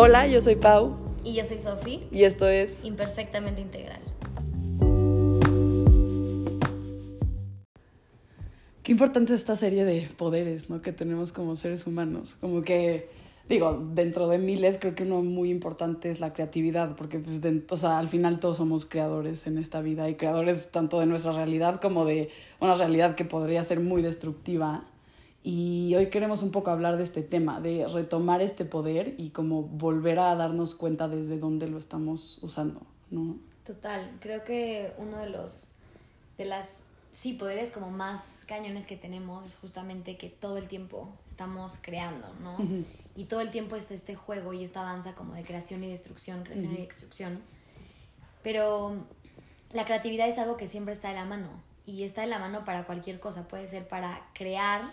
Hola, yo soy Pau. Y yo soy Sofi. Y esto es Imperfectamente Integral. Qué importante es esta serie de poderes, ¿no? Que tenemos como seres humanos. Como que, digo, dentro de miles creo que uno muy importante es la creatividad, porque pues, o sea, al final todos somos creadores en esta vida y creadores tanto de nuestra realidad como de una realidad que podría ser muy destructiva y hoy queremos un poco hablar de este tema, de retomar este poder y como volver a darnos cuenta desde dónde lo estamos usando, ¿no? Total, creo que uno de los, de las, sí, poderes como más cañones que tenemos es justamente que todo el tiempo estamos creando, ¿no? Y todo el tiempo está este juego y esta danza como de creación y destrucción, creación y destrucción. Pero la creatividad es algo que siempre está de la mano y está de la mano para cualquier cosa. Puede ser para crear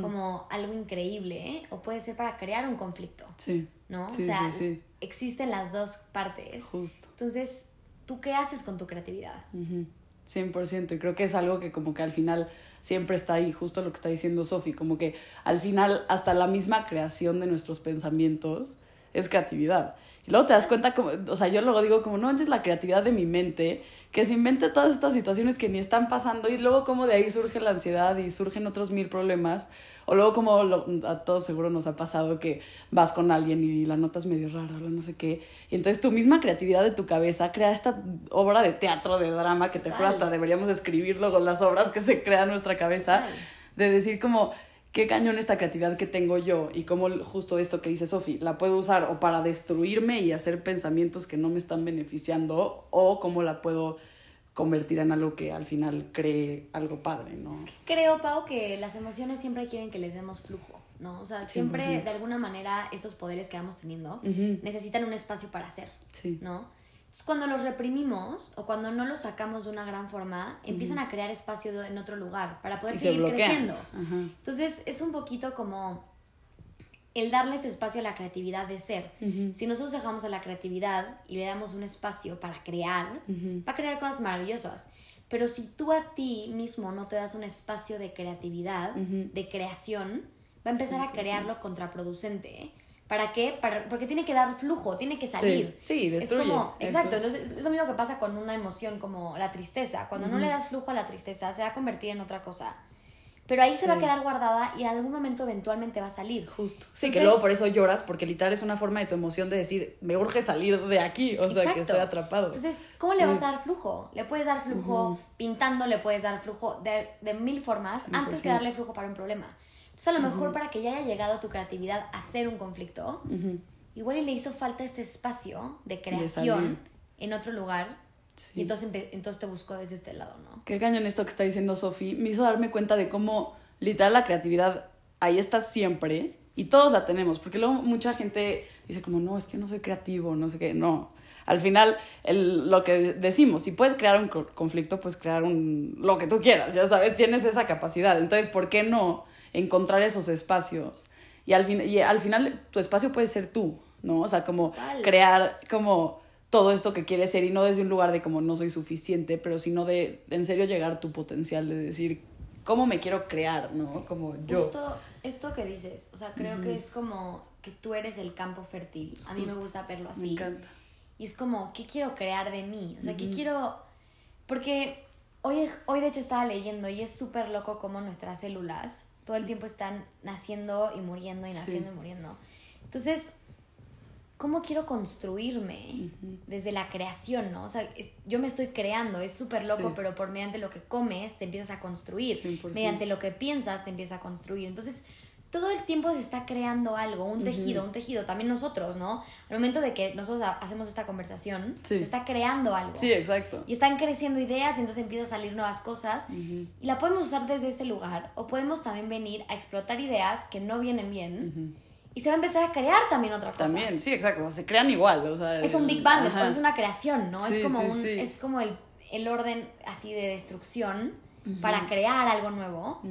como algo increíble, ¿eh? o puede ser para crear un conflicto. Sí. ¿No? Sí, o sea, sí, sí. existen las dos partes. Justo. Entonces, ¿tú qué haces con tu creatividad? 100%. Y creo que es algo que como que al final siempre está ahí, justo lo que está diciendo Sofi, como que al final hasta la misma creación de nuestros pensamientos es creatividad. Y luego te das cuenta, como, o sea, yo luego digo como, no es la creatividad de mi mente, que se invente todas estas situaciones que ni están pasando y luego como de ahí surge la ansiedad y surgen otros mil problemas. O luego como a todos seguro nos ha pasado que vas con alguien y la notas medio rara o no sé qué. Y entonces tu misma creatividad de tu cabeza crea esta obra de teatro, de drama, que te juro hasta deberíamos escribir luego las obras que se crean en nuestra cabeza. De decir como qué cañón esta creatividad que tengo yo y cómo justo esto que dice Sofi, la puedo usar o para destruirme y hacer pensamientos que no me están beneficiando o cómo la puedo convertir en algo que al final cree algo padre, ¿no? creo, Pau, que las emociones siempre quieren que les demos flujo, ¿no? O sea, siempre de alguna manera estos poderes que vamos teniendo necesitan un espacio para hacer, sí. ¿no? Cuando los reprimimos o cuando no los sacamos de una gran forma, empiezan a crear espacio en otro lugar para poder seguir creciendo. Entonces, es un poquito como el darle este espacio a la creatividad de ser. Si nosotros dejamos a la creatividad y le damos un espacio para crear, va a crear cosas maravillosas. Pero si tú a ti mismo no te das un espacio de creatividad, de creación, va a empezar a crearlo contraproducente ¿Para qué? Para, porque tiene que dar flujo, tiene que salir. Sí, destruye. Es como, exacto, entonces es lo mismo que pasa con una emoción como la tristeza. Cuando no le das flujo a la tristeza, se va a convertir en otra cosa. Pero ahí se va a quedar guardada y en algún momento eventualmente va a salir. Justo. Sí, que luego por eso lloras, porque literal es una forma de tu emoción de decir, me urge salir de aquí, o sea, que estoy atrapado. Entonces, ¿cómo le vas a dar flujo? Le puedes dar flujo pintando, le puedes dar flujo de, de mil formas antes que darle flujo para un problema. Entonces, a lo mejor para que ya haya llegado tu creatividad a ser un conflicto, igual y le hizo falta este espacio de creación en otro lugar. Y entonces, entonces te buscó desde este lado, ¿no? Qué cañón esto que está diciendo Sofi. Me hizo darme cuenta de cómo literal la creatividad ahí está siempre y todos la tenemos. Porque luego mucha gente dice como, no, es que no soy creativo, no sé qué. No, al final, el, lo que decimos, si puedes crear un conflicto, puedes crear un, lo que tú quieras, ya sabes, tienes esa capacidad. Entonces, ¿por qué no encontrar esos espacios. Y al, fin, y al final tu espacio puede ser tú, ¿no? O sea, como crear como todo esto que quieres ser y no desde un lugar de como no soy suficiente, pero sino de en serio llegar a tu potencial de decir cómo me quiero crear, ¿no? Como yo. Justo esto que dices, o sea, creo que es como que tú eres el campo fértil. A mí me gusta verlo así. Me encanta. Y es como, ¿qué quiero crear de mí? O sea, ¿qué quiero...? Porque hoy, hoy de hecho estaba leyendo y es súper loco como nuestras células todo el tiempo están naciendo y muriendo y naciendo y muriendo. Entonces, ¿cómo quiero construirme desde la creación, no? O sea, yo me estoy creando, es súper loco, pero por mediante lo que comes te empiezas a construir, mediante lo que piensas te empiezas a construir. Entonces, todo el tiempo se está creando algo, un tejido, un tejido, también nosotros, ¿no? Al momento de que nosotros hacemos esta conversación, se está creando algo. Sí, exacto. Y están creciendo ideas, y entonces empiezan a salir nuevas cosas. Y la podemos usar desde este lugar, o podemos también venir a explotar ideas que no vienen bien. Y se va a empezar a crear también otra cosa. También, sí, exacto. Se crean igual. O sea, es un Big Bang, es una creación, ¿no? es como, un, Es como el, el, orden así de destrucción para crear algo nuevo.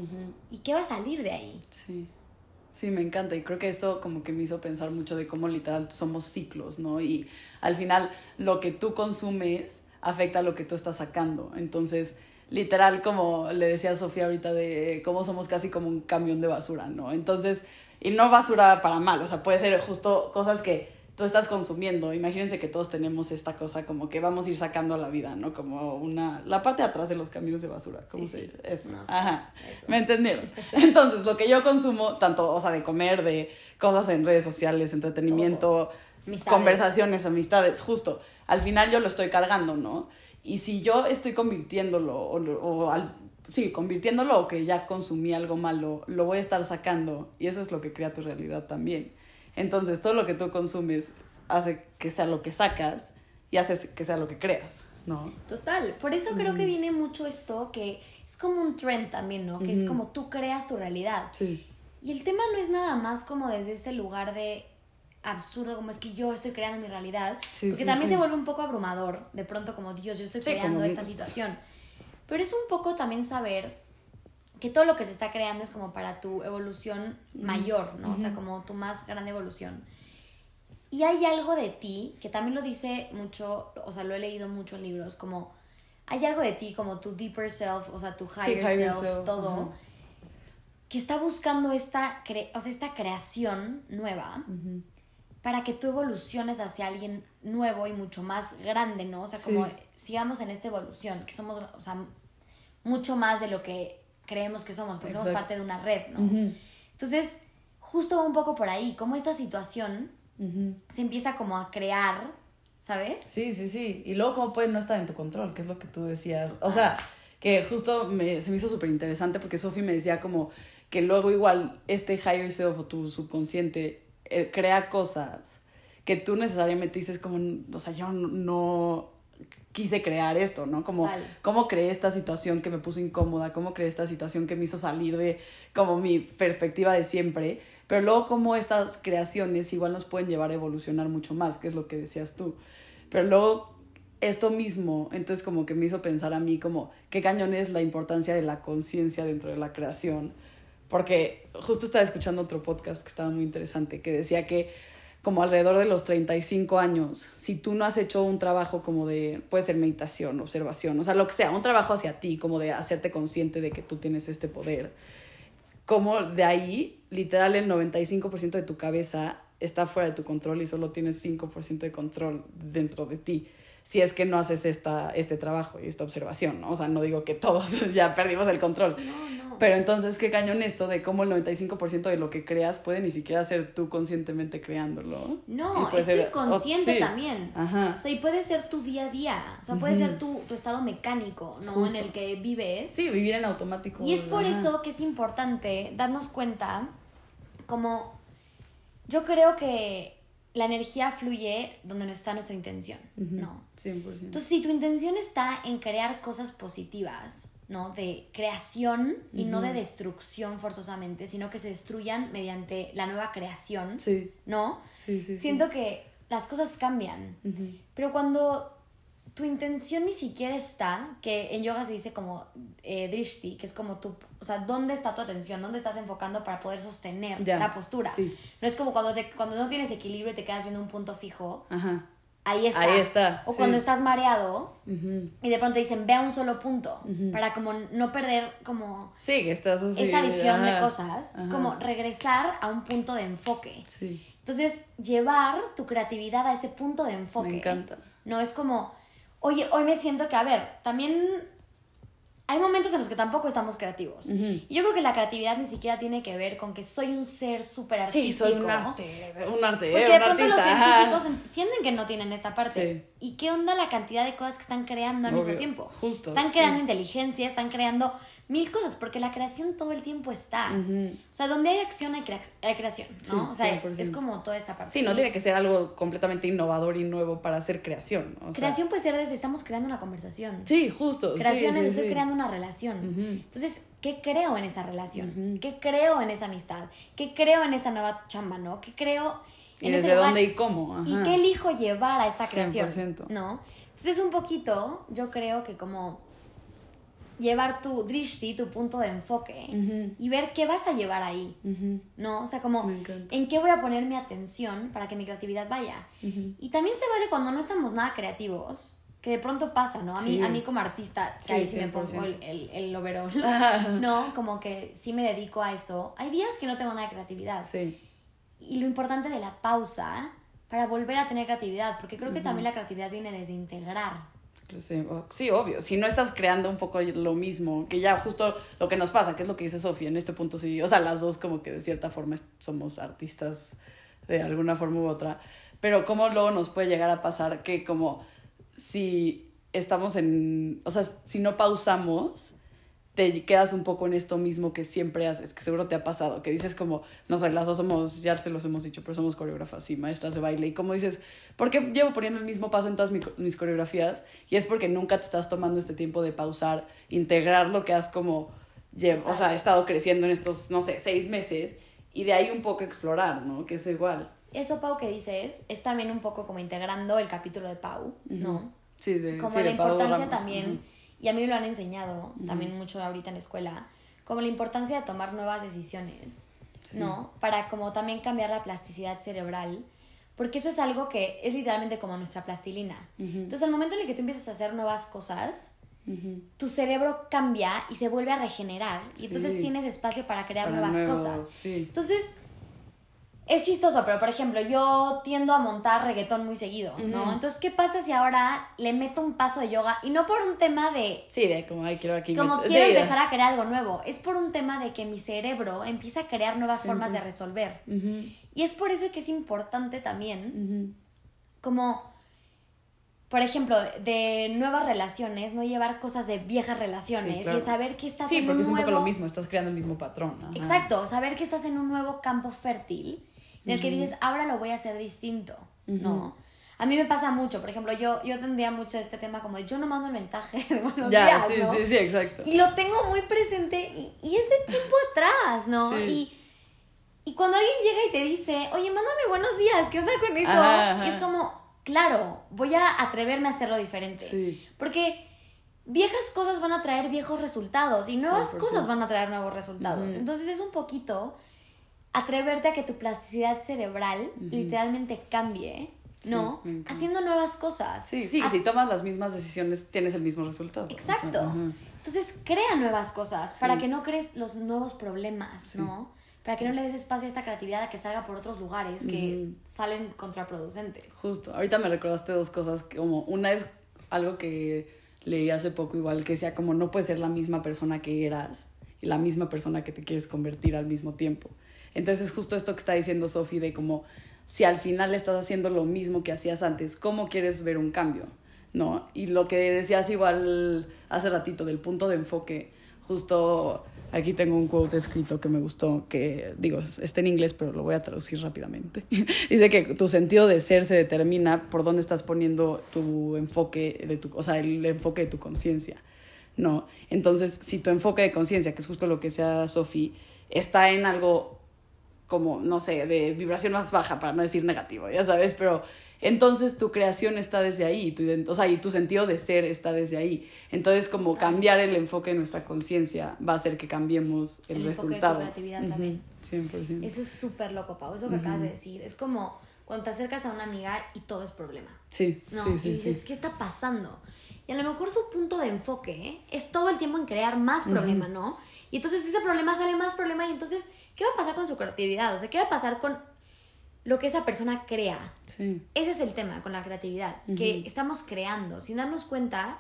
¿Y qué va a salir de ahí? Sí. Sí, me encanta y creo que esto como que me hizo pensar mucho de cómo literal somos ciclos, ¿no? Y al final lo que tú consumes afecta a lo que tú estás sacando. Entonces, literal como le decía Sofía ahorita de cómo somos casi como un camión de basura, ¿no? Entonces, y no basura para mal, o sea, puede ser justo cosas que tú estás consumiendo, imagínense que todos tenemos esta cosa como que vamos a ir sacando a la vida, ¿no? Como una, la parte de atrás de los caminos de basura, ¿cómo se dice? Eso. Ajá, me entendieron. Entonces, lo que yo consumo, tanto, o sea, de comer, de cosas en redes sociales, entretenimiento, conversaciones, amistades, justo, al final yo lo estoy cargando, ¿no? Y si yo estoy convirtiéndolo, o, o al, sí, convirtiéndolo o que ya consumí algo malo, lo voy a estar sacando y eso es lo que crea tu realidad también. Entonces, todo lo que tú consumes hace que sea lo que sacas y hace que sea lo que creas, ¿no? Total, por eso creo que viene mucho esto que es como un trend también, ¿no? Que es como tú creas tu realidad. Sí. Y el tema no es nada más como desde este lugar de absurdo, como es que yo estoy creando mi realidad, sí, porque también se vuelve un poco abrumador, de pronto como Dios, yo estoy creando esta situación. Pero es un poco también saber que todo lo que se está creando es como para tu evolución mayor, ¿no? O sea, como tu más grande evolución. Y hay algo de ti, que también lo dice mucho, o sea, lo he leído mucho en libros, como hay algo de ti, como tu deeper self, o sea, tu higher, self, todo, que está buscando esta, o sea, esta creación nueva para que tú evoluciones hacia alguien nuevo y mucho más grande, ¿no? O sea, como sigamos en esta evolución, que somos, o sea, mucho más de lo que creemos que somos, porque somos parte de una red, ¿no? Entonces, justo un poco por ahí, como esta situación se empieza como a crear, ¿sabes? Sí, sí, sí. Y luego cómo puede no estar en tu control, que es lo que tú decías. O sea, que justo me, se me hizo súper interesante porque Sophie me decía como que luego igual este higher self o tu subconsciente eh, crea cosas que tú necesariamente dices como, o sea, yo no quise crear esto, ¿no? Como cómo creé esta situación que me puso incómoda, cómo creé esta situación que me hizo salir de como mi perspectiva de siempre, pero luego cómo estas creaciones igual nos pueden llevar a evolucionar mucho más, que es lo que decías tú. Pero luego esto mismo, entonces como que me hizo pensar a mí como qué cañón es la importancia de la conciencia dentro de la creación, porque justo estaba escuchando otro podcast que estaba muy interesante, que decía que como alrededor de los 35 años, si tú no has hecho un trabajo como de, puede ser meditación, observación, o sea, lo que sea, un trabajo hacia ti, como de hacerte consciente de que tú tienes este poder, como de ahí, literal, el 95% de tu cabeza está fuera de tu control y solo tienes 5% de control dentro de ti si es que no haces esta, este trabajo y esta observación, ¿no? O sea, no digo que todos ya perdimos el control. No, no. Pero entonces, qué cañón esto de cómo el 95% de lo que creas puede ni siquiera ser tú conscientemente creándolo. No, es ser, inconsciente también. Ajá. O sea, y puede ser tu día a día. O sea, puede ser tu, tu, estado mecánico, ¿no? En el que vives. Sí, vivir en automático. Y es por eso que es importante darnos cuenta como yo creo que la energía fluye donde está nuestra intención, ¿no? 100%. Entonces, si tu intención está en crear cosas positivas, ¿no? De creación y no de destrucción forzosamente, sino que se destruyan mediante la nueva creación, sí. ¿no? Sí, sí, Siento que las cosas cambian. Pero cuando tu intención ni siquiera está, que en yoga se dice como eh, drishti, que es como tu, o sea, ¿dónde está tu atención? ¿Dónde estás enfocando para poder sostener la postura? No es como cuando, te, cuando no tienes equilibrio y te quedas viendo un punto fijo. Ajá. Ahí está. Ahí está. O cuando estás mareado y de pronto dicen, ve a un solo punto, para como no perder como... Sí, que estás Esta visión de cosas. Es como regresar a un punto de enfoque. Sí. Entonces, llevar tu creatividad a ese punto de enfoque. Me encanta. No es como oye, hoy me siento que, a ver, también hay momentos en los que tampoco estamos creativos. Y yo creo que la creatividad ni siquiera tiene que ver con que soy un ser súper artístico. Sí, soy un arte, un arte, Porque de pronto los científicos sienten que no tienen esta parte. ¿Y qué onda la cantidad de cosas que están creando al mismo tiempo? Justo. Están creando inteligencia, están creando mil cosas, porque la creación todo el tiempo está. O sea, donde hay acción hay, creación, ¿no? o sea, es como toda esta parte. Sí, no tiene que ser algo completamente innovador y nuevo para hacer creación. creación puede ser desde estamos creando una conversación. Sí, justo. Creación es estoy creando una relación. Entonces, ¿qué creo en esa relación? ¿Qué creo en esa amistad? ¿Qué creo en esta nueva chamba, no? ¿Qué creo en ¿Y desde dónde y cómo? ¿Y qué elijo llevar a esta creación? 100%. ¿No? Entonces, un poquito, yo creo que como llevar tu drishti, tu punto de enfoque, y ver qué vas a llevar ahí, ¿no? O sea, como en qué voy a poner mi atención para que mi creatividad vaya. Y también se vale cuando no estamos nada creativos, que de pronto pasa, ¿no? A mí, a mí como artista, que ahí sí me pongo el, el, el overall, ¿no? Como que sí me dedico a eso. Hay días que no tengo nada de creatividad. Sí. Y lo importante de la pausa para volver a tener creatividad, porque creo que también la creatividad viene desde integrar. Sí, obvio. Si no estás creando un poco lo mismo, que ya justo lo que nos pasa, que es lo que dice Sofía, en este punto sí, o sea, las dos como que de cierta forma somos artistas de alguna forma u otra, pero cómo luego nos puede llegar a pasar que como si estamos en, o sea, si no pausamos, te quedas un poco en esto mismo que siempre haces, que seguro te ha pasado, que dices como, no sé, las dos somos, ya se los hemos dicho, pero somos coreógrafas y maestras de baile, y como dices, ¿por qué llevo poniendo el mismo paso en todas mis, coreografías? Y es porque nunca te estás tomando este tiempo de pausar, integrar lo que has como, o sea, estado creciendo en estos, no sé, seis meses, y de ahí un poco explorar, ¿no? Que es igual. Eso, Pau, que dices, es también un poco como integrando el capítulo de Pau, ¿no? Sí, de, como la importancia también y a mí me lo han enseñado también mucho ahorita en la escuela, como la importancia de tomar nuevas decisiones, ¿no? Para como también cambiar la plasticidad cerebral, porque eso es algo que es literalmente como nuestra plastilina. Entonces, al momento en el que tú empiezas a hacer nuevas cosas, tu cerebro cambia y se vuelve a regenerar, y entonces tienes espacio para crear nuevas cosas. Entonces, es chistoso, pero por ejemplo, yo tiendo a montar reggaetón muy seguido, ¿no? Entonces, ¿qué pasa si ahora le meto un paso de yoga? Y no por un tema de... Sí, de como, ay, quiero aquí... Como quiero empezar a crear algo nuevo. Es por un tema de que mi cerebro empieza a crear nuevas formas de resolver. Y es por eso que es importante también, como, por ejemplo, de nuevas relaciones, no llevar cosas de viejas relaciones y saber que estás en un nuevo... Sí, porque es un poco lo mismo, estás creando el mismo patrón. Exacto, saber que estás en un nuevo campo fértil en el que dices, ahora lo voy a hacer distinto, ¿no? A mí me pasa mucho, por ejemplo, yo, yo tendría mucho este tema como yo no mando el mensaje de buenos ya, sí, sí, sí, exacto. Y lo tengo muy presente y, y es de tiempo atrás, ¿no? Y, y cuando alguien llega y te dice, oye, mándame buenos días, ¿qué onda con eso? es como, claro, voy a atreverme a hacerlo diferente. Sí. Porque viejas cosas van a traer viejos resultados y nuevas cosas van a traer nuevos resultados. Entonces es un poquito atreverte a que tu plasticidad cerebral literalmente cambie, ¿no? Haciendo nuevas cosas. Sí, sí, si tomas las mismas decisiones tienes el mismo resultado. Exacto. Entonces crea nuevas cosas para que no crees los nuevos problemas, ¿no? Para que no le des espacio a esta creatividad a que salga por otros lugares que salen contraproducentes. Justo. Ahorita me recordaste dos cosas, como una es algo que leí hace poco igual, que decía como no puedes ser la misma persona que eras y la misma persona que te quieres convertir al mismo tiempo. Entonces es justo esto que está diciendo Sofi de como si al final estás haciendo lo mismo que hacías antes, ¿cómo quieres ver un cambio? ¿No? Y lo que decías igual hace ratito del punto de enfoque, justo aquí tengo un quote escrito que me gustó, que digo, está en inglés, pero lo voy a traducir rápidamente. Dice que tu sentido de ser se determina por dónde estás poniendo tu enfoque, de tu, o sea, el enfoque de tu conciencia. ¿no? Entonces, si tu enfoque de conciencia, que es justo lo que sea Sofi, está en algo como, no sé, de vibración más baja, para no decir negativo, ya sabes, pero entonces tu creación está desde ahí, tu, o sea, y tu sentido de ser está desde ahí. Entonces, como cambiar el enfoque de nuestra conciencia va a hacer que cambiemos el, resultado. Enfoque de tu creatividad también. 100%. Eso es súper loco, Pau, eso que acabas de decir. Es como cuando te acercas a una amiga y todo es problema. Sí, ¿no? sí, sí. Y dices, ¿qué está pasando? Y a lo mejor su punto de enfoque es todo el tiempo en crear más problema, ¿no? Y entonces ese problema sale más problema y entonces ¿Qué va a pasar con su creatividad? O sea, ¿qué va a pasar con lo que esa persona crea? Sí. Ese es el tema con la creatividad, que estamos creando, sin darnos cuenta,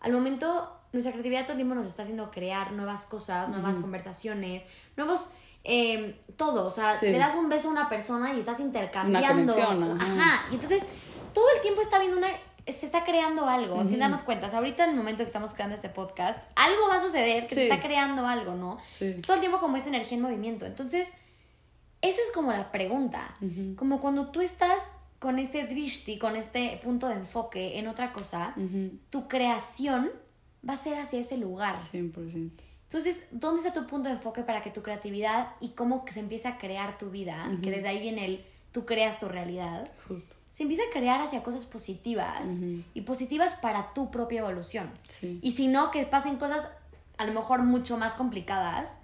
al momento nuestra creatividad todo el tiempo nos está haciendo crear nuevas cosas, nuevas conversaciones, nuevos... Eh, todo, o sea, le das un beso a una persona y estás intercambiando. Una ajá. Y entonces todo el tiempo está viendo una se está creando algo, sin darnos cuenta. ahorita en el momento que estamos creando este podcast, algo va a suceder, que se está creando algo, ¿no? Es todo el tiempo como esta energía en movimiento. Entonces, esa es como la pregunta. Como cuando tú estás con este drishti, con este punto de enfoque en otra cosa, tu creación va a ser hacia ese lugar. 100%. Entonces, ¿dónde está tu punto de enfoque para que tu creatividad y cómo se empiece a crear tu vida? Que desde ahí viene el tú creas tu realidad. Justo se empieza a crear hacia cosas positivas y positivas para tu propia evolución. Y si no, que pasen cosas a lo mejor mucho más complicadas,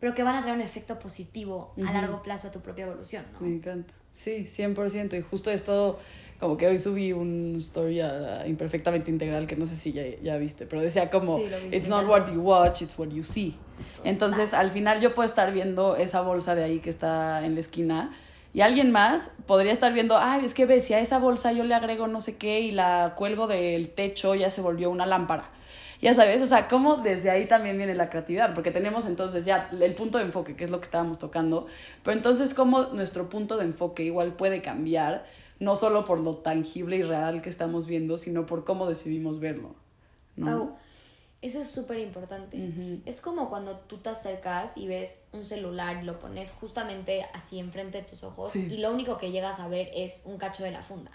pero que van a traer un efecto positivo a largo plazo a tu propia evolución. ¿no? Me encanta. Sí, 100%. Y justo esto, como que hoy subí un story imperfectamente integral que no sé si ya, ya viste, pero decía como, it's not what you watch, it's what you see. Entonces, al final yo puedo estar viendo esa bolsa de ahí que está en la esquina Y alguien más podría estar viendo, ay, es que ves, si a esa bolsa yo le agrego no sé qué y la cuelgo del techo, ya se volvió una lámpara. Ya sabes, o sea, cómo desde ahí también viene la creatividad, porque tenemos entonces ya el punto de enfoque, que es lo que estábamos tocando, pero entonces cómo nuestro punto de enfoque igual puede cambiar, no solo por lo tangible y real que estamos viendo, sino por cómo decidimos verlo. ¿no? Eso es súper importante. Es como cuando tú te acercas y ves un celular y lo pones justamente así enfrente de tus ojos y lo único que llegas a ver es un cacho de la funda.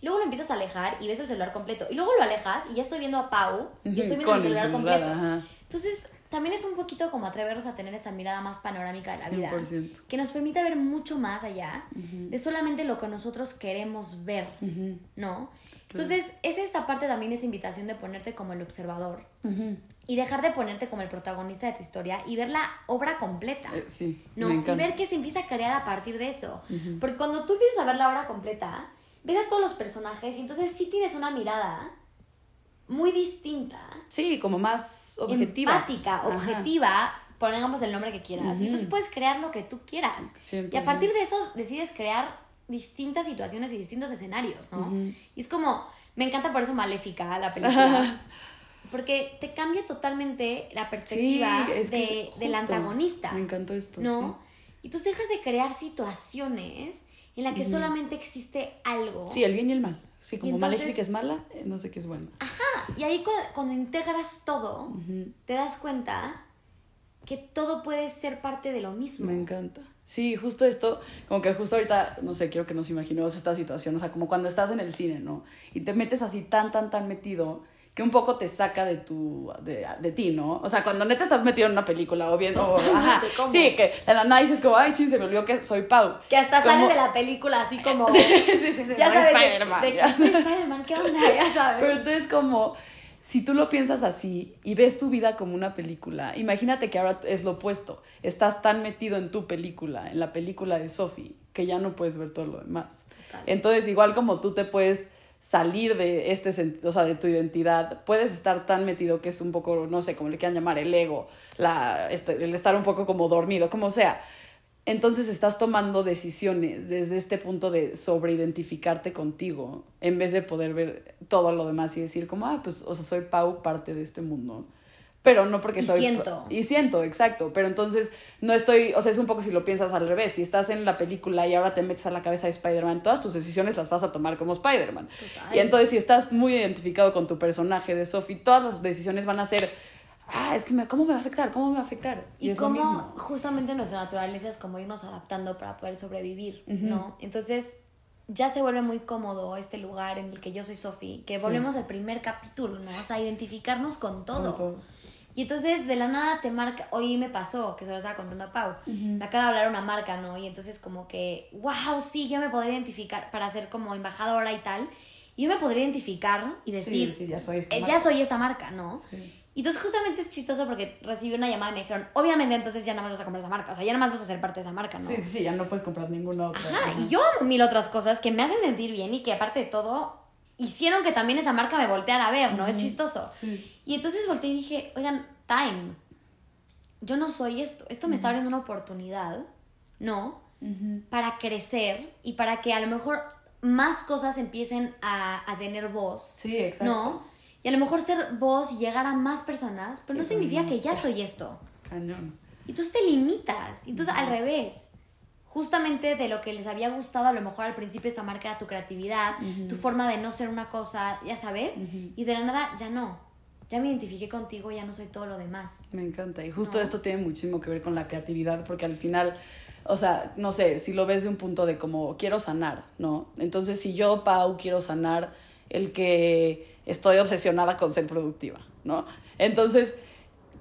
Luego lo empiezas a alejar y ves el celular completo. Y luego lo alejas y ya estoy viendo a Pau y estoy viendo el celular, completo. Entonces, también es un poquito como atrevernos a tener esta mirada más panorámica de la vida. Que nos permite ver mucho más allá de solamente lo que nosotros queremos ver, ¿no? Entonces, es esta parte también, esta invitación de ponerte como el observador y dejar de ponerte como el protagonista de tu historia y ver la obra completa. Eh, sí. ¿no? y ver qué se empieza a crear a partir de eso. Porque cuando tú empiezas a ver la obra completa, ves a todos los personajes y entonces sí tienes una mirada muy distinta. Sí, como más objetiva. Empática, objetiva, pongamos el nombre que quieras. Entonces puedes crear lo que tú quieras. Y a partir de eso decides crear distintas situaciones y distintos escenarios, ¿no? Y es como, me encanta por eso Maléfica, la película. porque te cambia totalmente la perspectiva de, del antagonista. Me encantó esto. ¿No? Y tú dejas de crear situaciones en las que solamente existe algo. Sí, el bien y el mal. Sí, como Maléfica es mala, eh, no sé qué es bueno. Ajá, y ahí cuando, integras todo, te das cuenta que todo puede ser parte de lo mismo. Me encanta. Sí, justo esto, como que justo ahorita, no sé, quiero que nos imaginemos esta situación, o sea, como cuando estás en el cine, ¿no? Y te metes así tan, tan, tan metido que un poco te saca de tu, de, de ti, ¿no? O sea, cuando neta estás metido en una película o viendo, ajá, sí, que en la nada dices como, ay, ching, se me olvidó que soy Pau. Que hasta sale de la película así como, sí, sí, sí, ya sabes, Spider-Man. soy Spider-Man, ¿qué onda? Ya sabes. Pero entonces como si tú lo piensas así y ves tu vida como una película, imagínate que ahora es lo opuesto. Estás tan metido en tu película, en la película de Sophie, que ya no puedes ver todo lo demás. Entonces, igual como tú te puedes salir de este sentido, o sea, de tu identidad, puedes estar tan metido que es un poco, no sé, como le quieran llamar, el ego, la, este, el estar un poco como dormido, como sea entonces estás tomando decisiones desde este punto de sobreidentificarte contigo, en vez de poder ver todo lo demás y decir como, ah, pues, o sea, soy Pau, parte de este mundo. Pero no porque soy... Y siento. Y siento, exacto. Pero entonces no estoy, o sea, es un poco si lo piensas al revés. Si estás en la película y ahora te metes a la cabeza de Spider-Man, todas tus decisiones las vas a tomar como Spider-Man. Y entonces si estás muy identificado con tu personaje de Sophie, todas las decisiones van a ser ah, es que me, ¿cómo me va a afectar? ¿Cómo me va a afectar? Y, cómo justamente nuestra naturaleza es como irnos adaptando para poder sobrevivir, ¿no? Entonces ya se vuelve muy cómodo este lugar en el que yo soy Sophie, que volvemos al primer capítulo, ¿no? O sea, identificarnos con todo. Y entonces de la nada te marca, hoy me pasó, que se lo estaba contando a Pau, me acaba de hablar una marca, ¿no? Y entonces como que, wow, sí, yo me podría identificar para ser como embajadora y tal. Y yo me podría identificar y decir, sí, ya soy esta eh, marca. Ya soy esta marca, ¿no? Sí. Y entonces justamente es chistoso porque recibí una llamada y me dijeron, obviamente entonces ya no más vas a comprar esa marca, o sea, ya nada más vas a ser parte de esa marca, ¿no? Sí, sí, sí, ya no puedes comprar ninguna otra. Ajá, y yo mil otras cosas que me hacen sentir bien y que aparte de todo hicieron que también esa marca me volteara a ver, ¿no? Es chistoso. Sí. Y entonces volteé y dije, oigan, time, yo no soy esto, esto me está abriendo una oportunidad, ¿no? Para crecer y para que a lo mejor más cosas empiecen a, a tener voz. Sí, exacto. ¿No? Y a lo mejor ser vos y llegar a más personas, pero no significa que ya soy esto. Cañón. Y entonces te limitas. Entonces, al revés. Justamente de lo que les había gustado, a lo mejor al principio esta marca era tu creatividad, tu forma de no ser una cosa, ya sabes, y de la nada ya no. Ya me identifiqué contigo, ya no soy todo lo demás. Me encanta. Y justo esto tiene muchísimo que ver con la creatividad, porque al final, o sea, no sé, si lo ves de un punto de como quiero sanar, ¿no? Entonces, si yo, Pau, quiero sanar el que estoy obsesionada con ser productiva, ¿no? Entonces,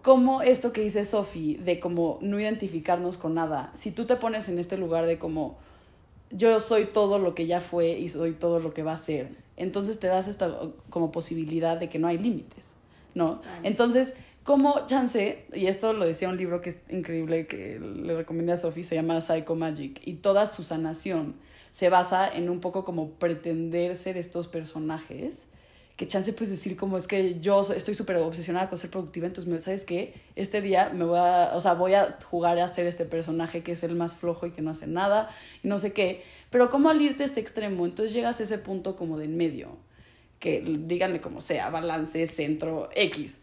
como esto que dice Sofi, de como no identificarnos con nada, si tú te pones en este lugar de como yo soy todo lo que ya fue y soy todo lo que va a ser, entonces te das esta como posibilidad de que no hay límites, ¿no? Entonces, como chance, y esto lo decía un libro que es increíble que le recomendé a Sofi, se llama Psycho Magic, y toda su sanación se basa en un poco como pretender ser estos personajes que chance pues decir como es que yo estoy súper obsesionada con ser productiva, entonces, ¿sabes qué? Este día me voy a, o sea, voy a jugar a ser este personaje que es el más flojo y que no hace nada y no sé qué, pero ¿cómo al irte a este extremo? Entonces llegas a ese punto como de en medio, que díganle como sea, balance, centro, X.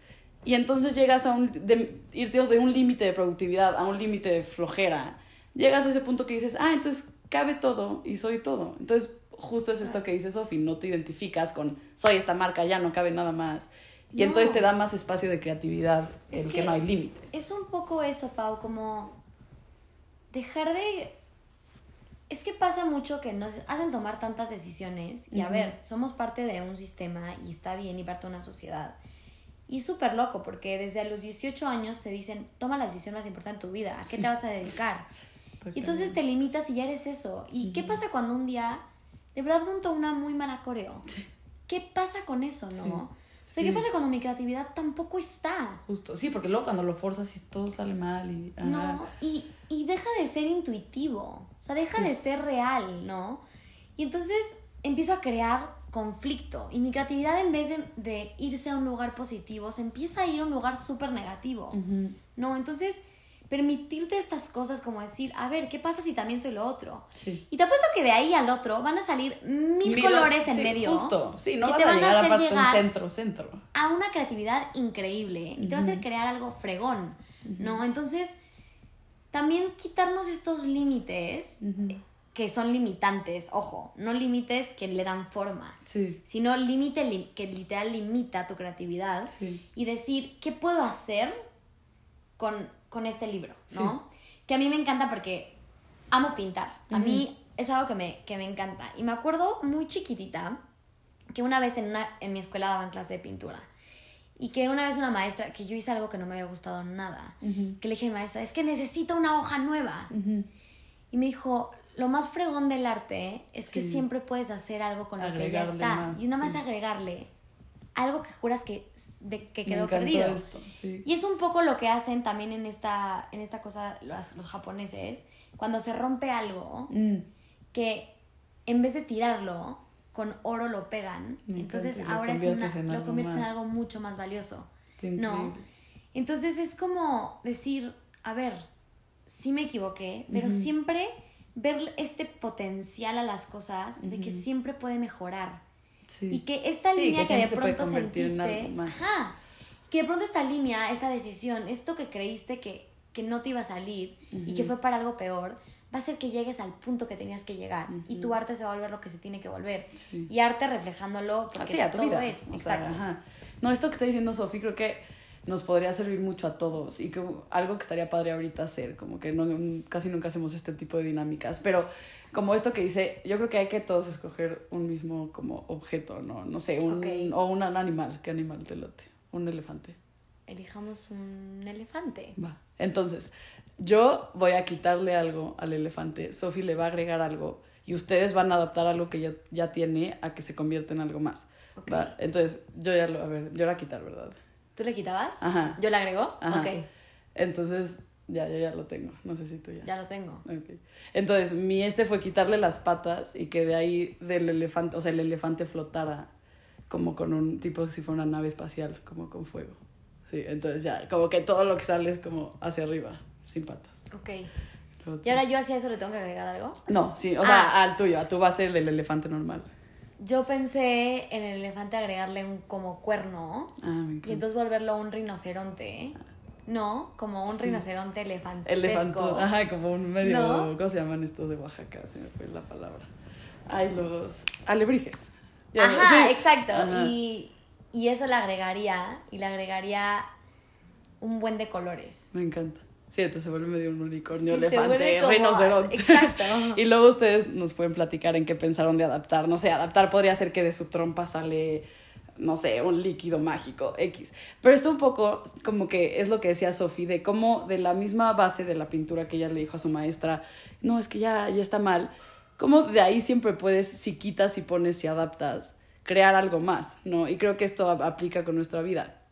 Y entonces llegas a un, de, irte de un límite de productividad a un límite de flojera, llegas a ese punto que dices, ah, entonces cabe todo y soy todo. Entonces justo es esto que dice Sofi, no te identificas con soy esta marca, ya no cabe nada más. Y entonces te da más espacio de creatividad es en que, no hay límites. Es un poco eso, Pau, como dejar de... Es que pasa mucho que nos hacen tomar tantas decisiones y a ver, somos parte de un sistema y está bien y parte de una sociedad. Y es súper loco porque desde los 18 años te dicen, toma la decisión más importante de tu vida, ¿a qué te vas a dedicar? Y entonces te limitas y ya eres eso. ¿Y qué pasa cuando un día de verdad monto una muy mala coreo. ¿Qué pasa con eso, no? ¿qué pasa cuando mi creatividad tampoco está? Justo, sí, porque luego cuando lo forzas y todo sale mal y... No, y, deja de ser intuitivo, o sea, deja de ser real, ¿no? Y entonces empiezo a crear conflicto y mi creatividad en vez de, irse a un lugar positivo, se empieza a ir a un lugar súper negativo, ¿no? Entonces permitirte estas cosas como decir, a ver, ¿qué pasa si también soy lo otro? Sí. Y te apuesto que de ahí al otro van a salir mil, colores en medio. Justo, sí, no que te van a, hacer llegar centro, centro. A una creatividad increíble y te va a hacer crear algo fregón, ¿no? Entonces, también quitarnos estos límites que son limitantes, ojo, no límites que le dan forma, sí. sino límite que literal limita tu creatividad y decir, ¿qué puedo hacer con con este libro, ¿no? Que a mí me encanta porque amo pintar. A mí es algo que me, que me encanta. Y me acuerdo muy chiquitita que una vez en, una, en mi escuela daban clase de pintura. Y que una vez una maestra, que yo hice algo que no me había gustado nada, que le dije a mi maestra, es que necesito una hoja nueva. Y me dijo, lo más fregón del arte es que siempre puedes hacer algo con lo que ya está. y nada más agregarle algo que juras que, de, que quedó perdido. Y es un poco lo que hacen también en esta, en esta cosa los, los japoneses, cuando se rompe algo, mm. que en vez de tirarlo, con oro lo pegan. entonces ahora es una, lo conviertes en algo mucho más valioso. ¿No? Entonces es como decir, a ver, sí me equivoqué, pero siempre ver este potencial a las cosas de que siempre puede mejorar. Y que esta línea que, de pronto sentiste, ajá, que de pronto esta línea, esta decisión, esto que creíste que, que no te iba a salir y que fue para algo peor, va a ser que llegues al punto que tenías que llegar y tu arte se va a volver lo que se tiene que volver. Y arte reflejándolo porque a todo es. Exacto. No, esto que está diciendo Sofi creo que nos podría servir mucho a todos y que algo que estaría padre ahorita hacer, como que no, casi nunca hacemos este tipo de dinámicas, pero como esto que dice, yo creo que hay que todos escoger un mismo como objeto, ¿no? No sé, un, o un, animal, ¿qué animal te lote? Un elefante. Elijamos un elefante. Va. Entonces, yo voy a quitarle algo al elefante, Sofi le va a agregar algo y ustedes van a adaptar algo que ya, ya tiene a que se convierta en algo más. ¿va? Entonces, yo ya lo, a ver, yo la quitar, ¿verdad? ¿Tú le quitabas? Ajá. ¿Yo le agrego? Ajá. Ok. Entonces, ya, yo ya lo tengo. No sé si tú ya. Ya lo tengo. Okay. Entonces, mi este fue quitarle las patas y que de ahí del elefante, o sea, el elefante flotara como con un tipo si fuera una nave espacial, como con fuego. Sí, entonces ya, como que todo lo que sale es como hacia arriba, sin patas. Ok. ¿Y ahora yo hacia eso le tengo que agregar algo? No, sí, o sea, ah. al tuyo, a tu base del elefante normal. Yo pensé en el elefante agregarle un como cuerno ah, y entonces volverlo un rinoceronte. Ah. No, como un rinoceronte elefante. Elefanto, ajá, como un medio. ¿Cómo se llaman estos de Oaxaca? Se me fue la palabra. Ay, los alebrijes. ajá, exacto. Y, y eso le agregaría, y le agregaría un buen de colores. Me encanta. Sí, entonces se vuelve medio un unicornio, elefante, rinoceronte. Exacto. y luego ustedes nos pueden platicar en qué pensaron de adaptar. No sé, adaptar podría ser que de su trompa sale no sé, un líquido mágico, X. Pero esto un poco como que es lo que decía Sofi, de cómo de la misma base de la pintura que ella le dijo a su maestra, no, es que ya, ya está mal, como de ahí siempre puedes, si quitas y pones y adaptas, crear algo más, ¿no? Y creo que esto aplica con nuestra vida.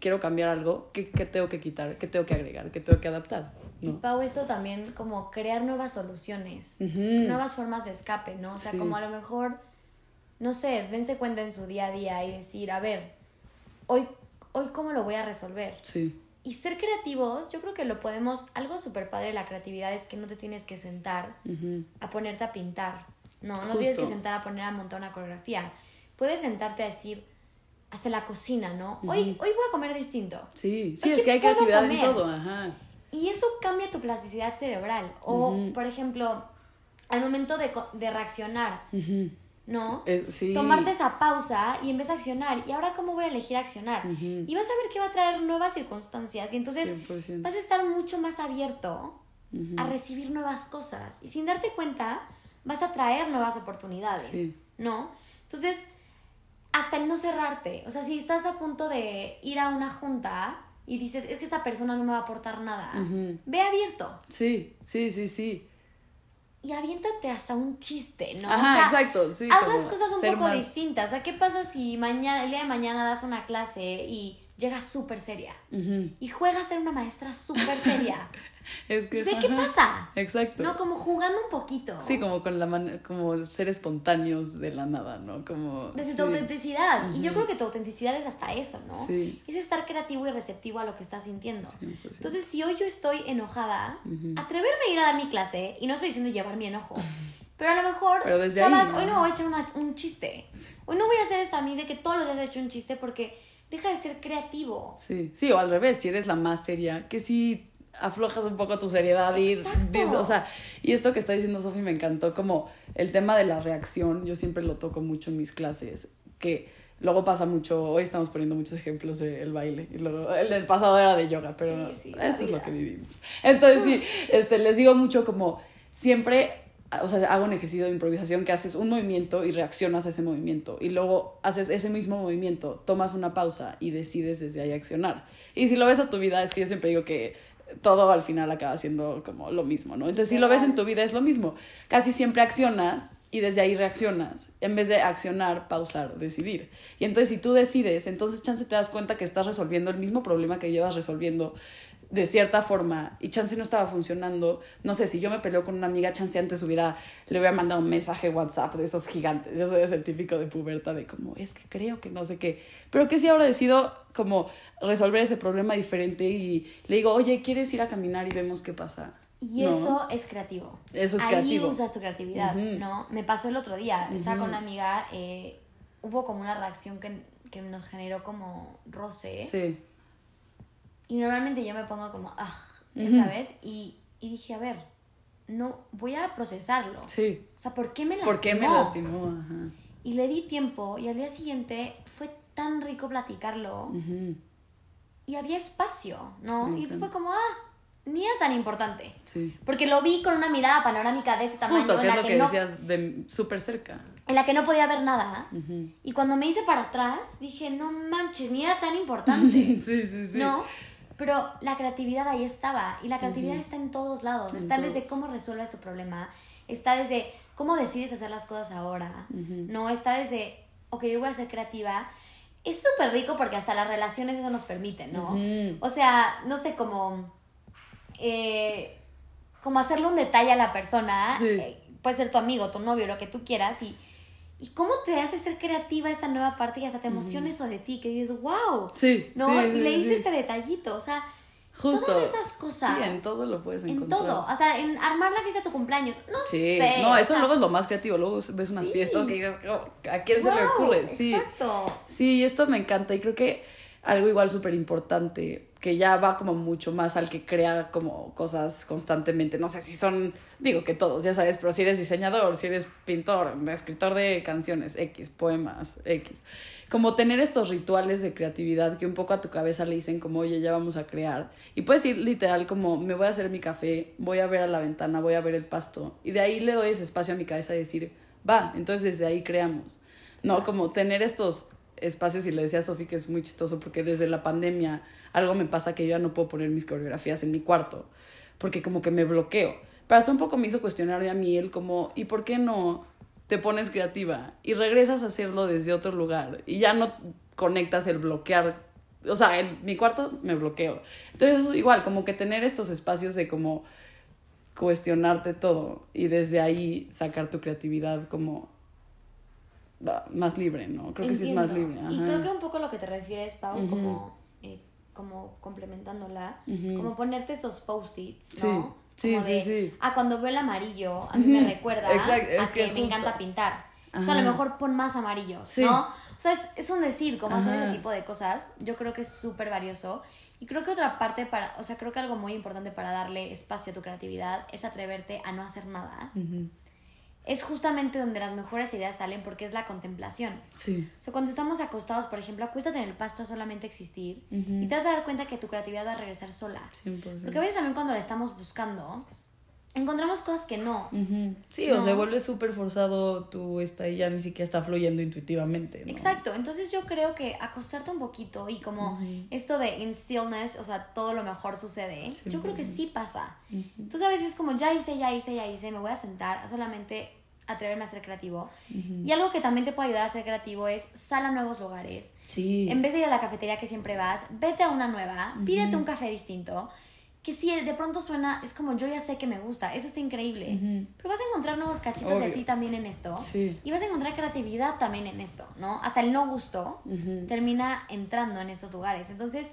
Quiero cambiar algo, ¿qué, qué tengo que quitar? ¿Qué tengo que agregar? ¿Qué tengo que adaptar? Y Pau, esto también como crear nuevas soluciones, nuevas formas de escape, ¿no? O sea, como a lo mejor no sé, dense cuenta en su día a día y decir, a ver, hoy, hoy cómo lo voy a resolver. Sí. Y ser creativos, yo creo que lo podemos, algo súper padre de la creatividad es que no te tienes que sentar a ponerte a pintar, no, no tienes que sentar a poner a montar una coreografía. Puedes sentarte a decir, hasta la cocina, ¿no? Hoy, hoy voy a comer distinto. Sí, sí, es que hay creatividad en todo, ajá. Y eso cambia tu plasticidad cerebral. O, por ejemplo, al momento de, de reaccionar, ¿no? sí. Tomarte esa pausa y empieza a accionar. ¿Y ahora cómo voy a elegir accionar? Y vas a ver que va a traer nuevas circunstancias. Y entonces vas a estar mucho más abierto a recibir nuevas cosas. Y sin darte cuenta, vas a traer nuevas oportunidades, ¿no? Entonces, hasta el no cerrarte. O sea, si estás a punto de ir a una junta y dices, es que esta persona no me va a aportar nada, ve abierto. Sí, sí, sí, sí. Y aviéntate hasta un chiste, ¿no? Ajá, exacto, sí. Haz las cosas un poco distintas. O sea, ¿qué pasa si mañana, el día de mañana das una clase y llegas súper seria? Y juegas a ser una maestra súper seria. Es que, ¿Ve qué pasa? Exacto. No, como jugando un poquito. Sí, como con la como ser espontáneos de la nada, ¿no? Como desde tu autenticidad. Y yo creo que tu autenticidad es hasta eso, ¿no? Sí. Es estar creativo y receptivo a lo que estás sintiendo. Entonces, si hoy yo estoy enojada, atreverme a ir a dar mi clase y no estoy diciendo llevar mi enojo. Pero a lo mejor, Pero desde hoy no voy a echar un chiste. Hoy no voy a hacer esta misa que todos los días he hecho un chiste porque deja de ser creativo. Sí, sí, o al revés, si eres la más seria, que sí aflojas un poco tu seriedad y o sea, y esto que está diciendo Sofi me encantó como el tema de la reacción, yo siempre lo toco mucho en mis clases, que luego pasa mucho, hoy estamos poniendo muchos ejemplos del baile y luego el pasado era de yoga, pero eso es lo que vivimos. Entonces sí, este les digo mucho como siempre o sea, hago un ejercicio de improvisación que haces un movimiento y reaccionas a ese movimiento y luego haces ese mismo movimiento, tomas una pausa y decides desde ahí accionar. Y si lo ves a tu vida, es que yo siempre digo que todo al final acaba siendo como lo mismo, ¿no? Entonces, si lo ves en tu vida es lo mismo. Casi siempre accionas y desde ahí reaccionas. En vez de accionar, pausar, decidir. Y entonces, si tú decides, entonces chance te das cuenta que estás resolviendo el mismo problema que llevas resolviendo de cierta forma y chance no estaba funcionando, no sé, si yo me peleo con una amiga, chance antes hubiera, le hubiera mandado un mensaje WhatsApp de esos gigantes, yo soy ese típico de puberta de como, es que creo que no sé qué, pero que si ahora decido como resolver ese problema diferente y le digo, oye, ¿quieres ir a caminar y vemos qué pasa? Y eso es creativo. Eso es Ahí usas tu creatividad, ¿no? Me pasó el otro día, estaba con una amiga, eh, hubo como una reacción que, que nos generó como roce. Sí y normalmente yo me pongo como, ah, sabes, y, y dije, a ver, no, voy a procesarlo. Sí. O sea, ¿por qué me lastimó? ¿Por qué me lastimó? Ajá. Y le di tiempo y al día siguiente fue tan rico platicarlo y había espacio, ¿no? y fue como, ah, ni era tan importante. Sí. Porque lo vi con una mirada panorámica de ese tamaño. Justo, que es lo que, decías de súper cerca. En la que no podía ver nada. Y cuando me hice para atrás, dije, no manches, ni era tan importante. sí, sí, sí. ¿No? Pero la creatividad ahí estaba y la creatividad está en todos lados. está desde cómo resuelves tu problema, está desde cómo decides hacer las cosas ahora, no está desde, ok, yo voy a ser creativa. Es súper rico porque hasta las relaciones eso nos permite, ¿no? O sea, no sé, cómo... Eh, como hacerle un detalle a la persona, eh, puede ser tu amigo, tu novio, lo que tú quieras, y ¿Y cómo te hace ser creativa esta nueva parte y hasta te emociona eso de ti? Que dices, wow. Sí. ¿No? y le hice este detallito. O sea, Justo. todas esas cosas. Sí, en todo lo puedes encontrar. En todo. Hasta en armar la fiesta de tu cumpleaños. No sí. sé. No, eso luego es lo más creativo. Luego ves unas fiestas que dices, oh, ¿a quién se le ocurre? Sí. Exacto. Sí, esto me encanta. Y creo que algo igual súper importante que ya va como mucho más al que crea como cosas constantemente. No sé si son, digo que todos, ya sabes, pero si eres diseñador, si eres pintor, escritor de canciones, X, poemas, X. Como tener estos rituales de creatividad que un poco a tu cabeza le dicen como, oye, ya vamos a crear. Y puedes ir literal como, me voy a hacer mi café, voy a ver a la ventana, voy a ver el pasto. Y de ahí le doy ese espacio a mi cabeza de decir, va, entonces desde ahí creamos. No, como tener estos espacios y le decía a Sofi que es muy chistoso porque desde la pandemia algo me pasa que yo ya no puedo poner mis coreografías en mi cuarto, porque como que me bloqueo. Pero hasta un poco me hizo cuestionar a mí él como, ¿y por qué no te pones creativa y regresas a hacerlo desde otro lugar y ya no conectas el bloquear? O sea, en mi cuarto me bloqueo. Entonces es igual, como que tener estos espacios de como cuestionarte todo y desde ahí sacar tu creatividad como más libre, ¿no? Creo que sí es más libre. Y creo que un poco lo que te refieres, Pau, como, eh, como complementándola, como ponerte estos post-its, ¿no? Sí, sí, sí, Ah, cuando veo el amarillo, a mí me recuerda a que, me encanta pintar. O sea, a lo mejor pon más amarillos, ¿no? O sea, es, un decir, como hacer ese tipo de cosas. Yo creo que es súper valioso. Y creo que otra parte para, o sea, creo que algo muy importante para darle espacio a tu creatividad es atreverte a no hacer nada es justamente donde las mejores ideas salen porque es la contemplación. Sí. O sea, cuando estamos acostados, por ejemplo, acuéstate en el pasto solamente existir y te vas a dar cuenta que tu creatividad va a regresar sola. 100%. Porque a veces también cuando la estamos buscando, encontramos cosas que no. Sí, o se vuelve súper forzado, tú está ya ni siquiera está fluyendo intuitivamente. Exacto, entonces yo creo que acostarte un poquito y como esto de in stillness, o sea, todo lo mejor sucede, yo creo que sí pasa. Entonces a veces es como, ya hice, ya hice, ya hice, me voy a sentar, solamente atreverme a ser creativo. Y algo que también te puede ayudar a ser creativo es sal a nuevos lugares. Sí. En vez de ir a la cafetería que siempre vas, vete a una nueva, pídete un café distinto. Que si de pronto suena, es como yo ya sé que me gusta, eso está increíble. Pero vas a encontrar nuevos cachitos de ti también en esto. Sí. Y vas a encontrar creatividad también en esto, ¿no? Hasta el no gusto termina entrando en estos lugares. Entonces,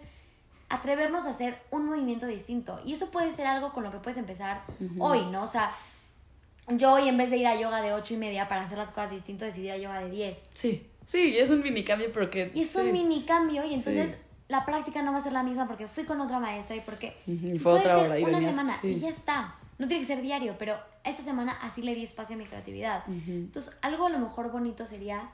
atrevernos a hacer un movimiento distinto. Y eso puede ser algo con lo que puedes empezar hoy, ¿no? O sea, yo hoy en vez de ir a yoga de ocho y media para hacer las cosas distintas, decidí ir a yoga de 10. Sí, sí, es un mini cambio porque... Y es un mini cambio y entonces la práctica no va a ser la misma porque fui con otra maestra y porque... Y fue otra hora. Y una semana y ya está. No tiene que ser diario, pero esta semana así le di espacio a mi creatividad. Entonces, algo a lo mejor bonito sería,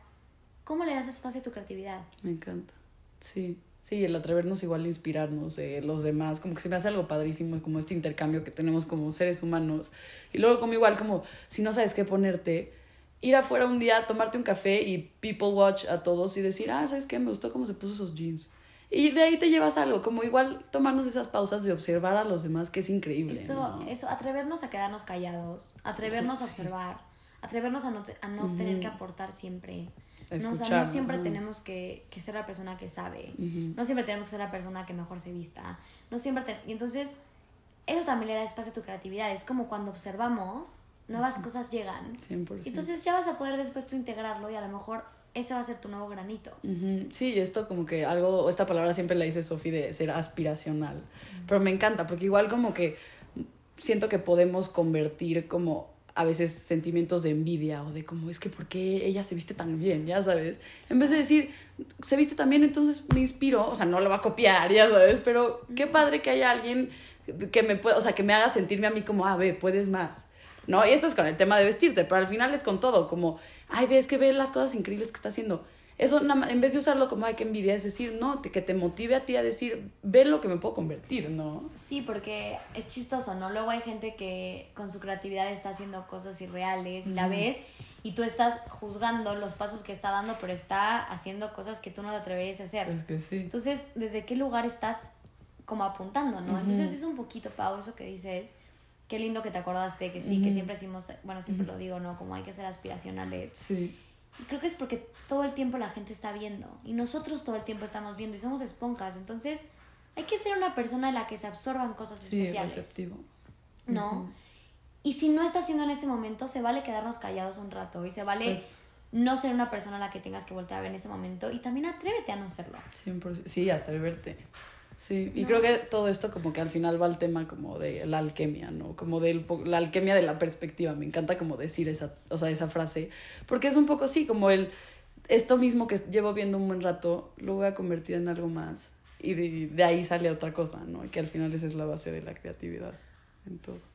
¿cómo le das espacio a tu creatividad? Me encanta. Sí. Sí, el atrevernos igual a inspirarnos de los demás, como que se me hace algo padrísimo, como este intercambio que tenemos como seres humanos. Y luego como igual, como si no sabes qué ponerte, ir afuera un día, tomarte un café y people watch a todos y decir, ah, ¿sabes qué? Me gustó cómo se puso esos jeans. Y de ahí te llevas algo, como igual tomarnos esas pausas de observar a los demás, que es increíble. Eso, eso atrevernos a quedarnos callados, atrevernos a observar, atrevernos a no, a no tener que aportar siempre. No, o sea, no siempre tenemos que, que, ser la persona que sabe. No siempre tenemos que ser la persona que mejor se vista. No siempre Y entonces, eso también le da espacio a tu creatividad. Es como cuando observamos, nuevas cosas llegan. 100%. Entonces ya vas a poder después tú integrarlo y a lo mejor ese va a ser tu nuevo granito. Sí, esto como que algo, esta palabra siempre la dice Sofi de ser aspiracional. Pero me encanta, porque igual como que siento que podemos convertir como a veces sentimientos de envidia o de como es que por qué ella se viste tan bien, ya sabes. En vez de decir, se viste tan bien, entonces me inspiro, o sea, no lo va a copiar, ya sabes, pero qué padre que haya alguien que me pueda, o sea, que me haga sentirme a mí como, ah, ve, puedes más. ¿No? Y esto es con el tema de vestirte, pero al final es con todo, como, ay, ves que ve las cosas increíbles que está haciendo eso en vez de usarlo como hay que envidia, es decir, no, que te motive a ti a decir, ve lo que me puedo convertir, ¿no? Sí, porque es chistoso, ¿no? Luego hay gente que con su creatividad está haciendo cosas irreales la ves y tú estás juzgando los pasos que está dando, pero está haciendo cosas que tú no te atreverías a hacer. Es que sí. Entonces, ¿desde qué lugar estás como apuntando, no? Entonces es un poquito, Pau, eso que dices. Qué lindo que te acordaste, que sí, que siempre decimos, bueno, siempre lo digo, ¿no? Como hay que ser aspiracionales. Sí. Y creo que es porque todo el tiempo la gente está viendo y nosotros todo el tiempo estamos viendo y somos esponjas. Entonces hay que ser una persona en la que se absorban cosas sí, especiales. Receptivo. ¿No? Y si no está haciendo en ese momento, se vale quedarnos callados un rato y se vale no ser una persona a la que tengas que voltear a ver en ese momento y también atrévete a no serlo. 100%. Sí, atreverte. Sí, y creo que todo esto como que al final va al tema como de la alquimia, ¿no? Como de la alquimia de la perspectiva. Me encanta como decir esa, o sea, esa frase, porque es un poco así, como el, esto mismo que llevo viendo un buen rato, lo voy a convertir en algo más. Y de, de ahí sale otra cosa, ¿no? Y que al final esa es la base de la creatividad en todo.